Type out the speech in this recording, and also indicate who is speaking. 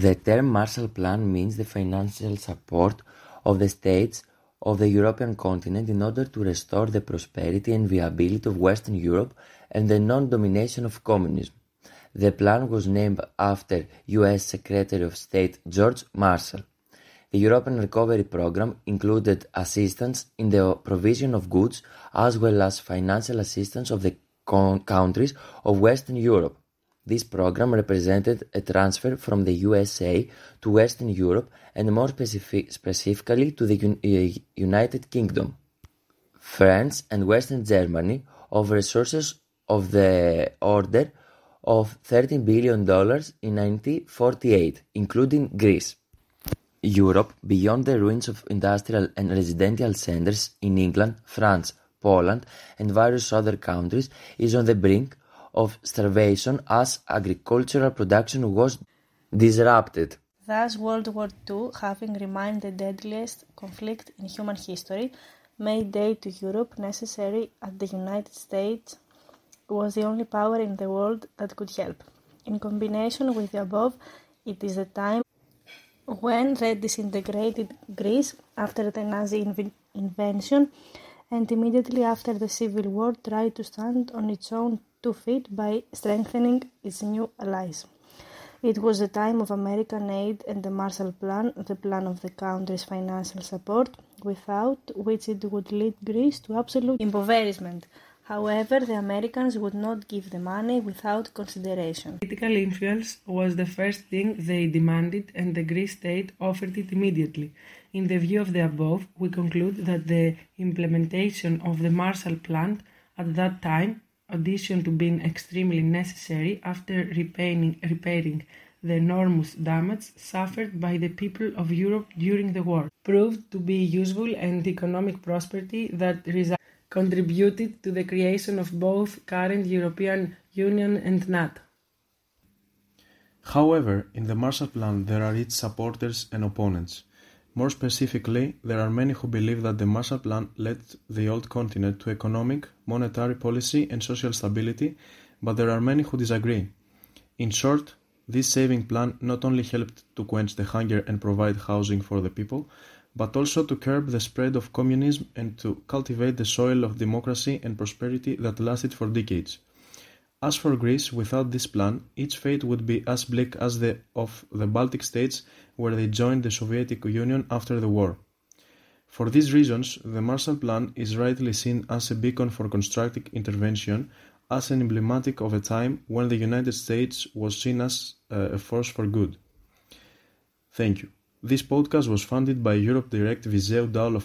Speaker 1: The term Marshall Plan means the financial support of the states of the European continent in order to restore the prosperity and viability of Western Europe and the non-domination of communism. The plan was named after US Secretary of State George Marshall. The European Recovery Programme included assistance in the provision of goods as well as financial assistance of the countries of Western Europe. This program represented a transfer from the USA to Western Europe and more specific, specifically to the uh, United Kingdom, France and Western Germany of resources of the order of $13 billion in 1948, including Greece. Europe, beyond the ruins of industrial and residential centers in England, France, Poland, and various other countries, is on the brink of starvation as agricultural production was disrupted.
Speaker 2: Thus, World War II, having remained the deadliest conflict in human history, made aid to Europe necessary as the United States was the only power in the world that could help. In combination with the above, it is a time when the disintegrated Greece after the Nazi inv- invention and immediately after the Civil War tried to stand on its own two feet by strengthening its new allies. It was the time of American aid and the Marshall Plan, the plan of the country's financial support, without which it would lead Greece to absolute impoverishment. However, the Americans would not give the money without consideration.
Speaker 3: Political influence was the first thing they demanded, and the Greek state offered it immediately. In the view of the above, we conclude that the implementation of the Marshall Plan at that time, addition to being extremely necessary after repairing, the enormous damage suffered by the people of Europe during the war, proved to be useful and economic prosperity that contributed to the creation of both current European Union and NATO.
Speaker 4: However, in the Marshall Plan there are its supporters and opponents. More specifically, there are many who believe that the Marshall Plan led the old continent to economic, monetary policy and social stability, but there are many who disagree. In short, this saving plan not only helped to quench the hunger and provide housing for the people, but also to curb the spread of communism and to cultivate the soil of democracy and prosperity that lasted for decades. As for Greece, without this plan, its fate would be as bleak as the of the Baltic states where they joined the Soviet Union after the war. For these reasons, the Marshall Plan is rightly seen as a beacon for constructive intervention, as an emblematic of a time when the United States was seen as uh, a force for good. Thank you. This podcast was funded by Europe Direct Viseu Daula